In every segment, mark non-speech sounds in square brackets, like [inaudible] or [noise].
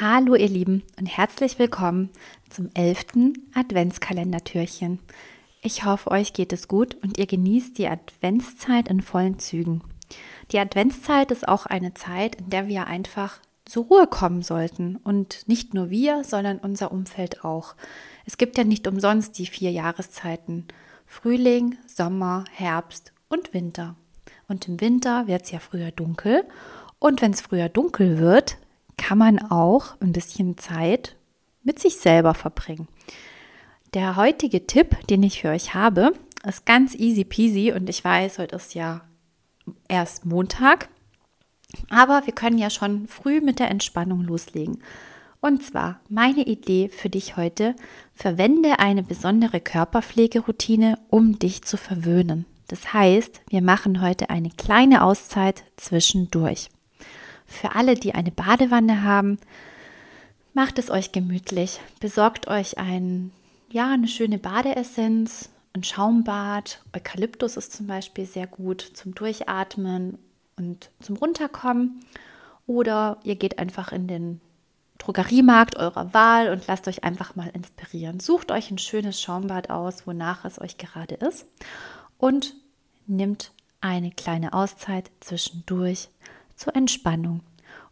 Hallo ihr Lieben und herzlich willkommen zum 11. Adventskalendertürchen. Ich hoffe, euch geht es gut und ihr genießt die Adventszeit in vollen Zügen. Die Adventszeit ist auch eine Zeit, in der wir einfach zur Ruhe kommen sollten und nicht nur wir, sondern unser Umfeld auch. Es gibt ja nicht umsonst die vier Jahreszeiten Frühling, Sommer, Herbst und Winter. Und im Winter wird es ja früher dunkel und wenn es früher dunkel wird, kann man auch ein bisschen Zeit mit sich selber verbringen. Der heutige Tipp, den ich für euch habe, ist ganz easy peasy und ich weiß, heute ist ja erst Montag, aber wir können ja schon früh mit der Entspannung loslegen. Und zwar meine Idee für dich heute, verwende eine besondere Körperpflegeroutine, um dich zu verwöhnen. Das heißt, wir machen heute eine kleine Auszeit zwischendurch. Für alle, die eine Badewanne haben, macht es euch gemütlich. Besorgt euch ein, ja, eine schöne Badeessenz, ein Schaumbad. Eukalyptus ist zum Beispiel sehr gut zum Durchatmen und zum Runterkommen. Oder ihr geht einfach in den Drogeriemarkt eurer Wahl und lasst euch einfach mal inspirieren. Sucht euch ein schönes Schaumbad aus, wonach es euch gerade ist. Und nimmt eine kleine Auszeit zwischendurch zur Entspannung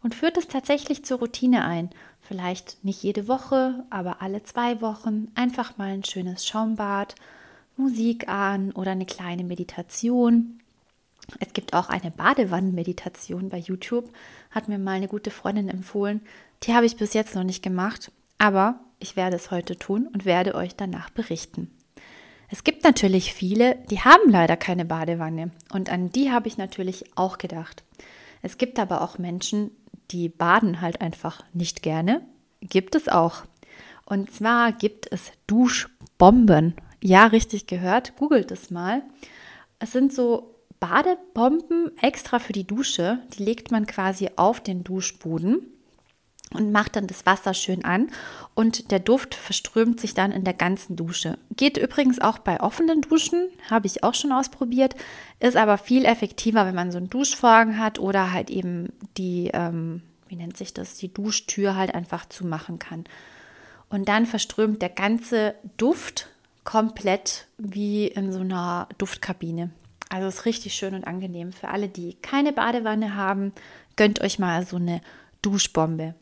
und führt es tatsächlich zur Routine ein. Vielleicht nicht jede Woche, aber alle zwei Wochen einfach mal ein schönes Schaumbad, Musik an oder eine kleine Meditation. Es gibt auch eine Badewannenmeditation bei YouTube, hat mir mal eine gute Freundin empfohlen. Die habe ich bis jetzt noch nicht gemacht, aber ich werde es heute tun und werde euch danach berichten. Es gibt natürlich viele, die haben leider keine Badewanne und an die habe ich natürlich auch gedacht. Es gibt aber auch Menschen, die baden halt einfach nicht gerne. Gibt es auch. Und zwar gibt es Duschbomben. Ja, richtig gehört. Googelt es mal. Es sind so Badebomben extra für die Dusche. Die legt man quasi auf den Duschboden und macht dann das Wasser schön an und der Duft verströmt sich dann in der ganzen Dusche. Geht übrigens auch bei offenen Duschen, habe ich auch schon ausprobiert, ist aber viel effektiver, wenn man so einen Duschvorhang hat oder halt eben die, ähm, wie nennt sich das, die Duschtür halt einfach zumachen kann. Und dann verströmt der ganze Duft komplett wie in so einer Duftkabine. Also ist richtig schön und angenehm. Für alle, die keine Badewanne haben, gönnt euch mal so eine Duschbombe.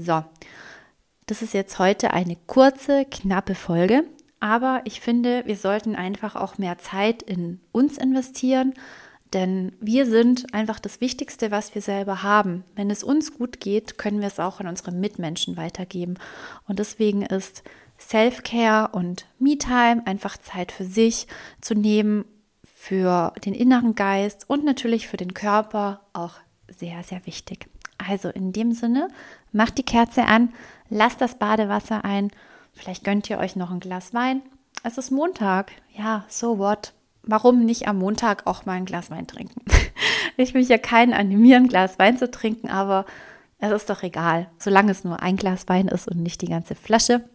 So, das ist jetzt heute eine kurze, knappe Folge, aber ich finde, wir sollten einfach auch mehr Zeit in uns investieren, denn wir sind einfach das Wichtigste, was wir selber haben. Wenn es uns gut geht, können wir es auch an unsere Mitmenschen weitergeben. Und deswegen ist Self-Care und Me-Time einfach Zeit für sich zu nehmen, für den inneren Geist und natürlich für den Körper auch sehr, sehr wichtig. Also in dem Sinne, macht die Kerze an, lasst das Badewasser ein. Vielleicht gönnt ihr euch noch ein Glas Wein. Es ist Montag. Ja, so what? Warum nicht am Montag auch mal ein Glas Wein trinken? [laughs] Ich will ja keinen animieren, ein Glas Wein zu trinken, aber es ist doch egal. Solange es nur ein Glas Wein ist und nicht die ganze Flasche,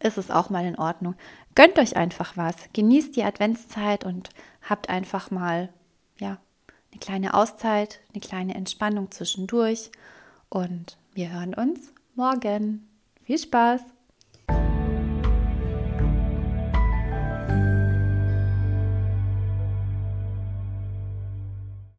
ist es auch mal in Ordnung. Gönnt euch einfach was. Genießt die Adventszeit und habt einfach mal, eine kleine Auszeit, eine kleine Entspannung zwischendurch und wir hören uns morgen. Viel Spaß!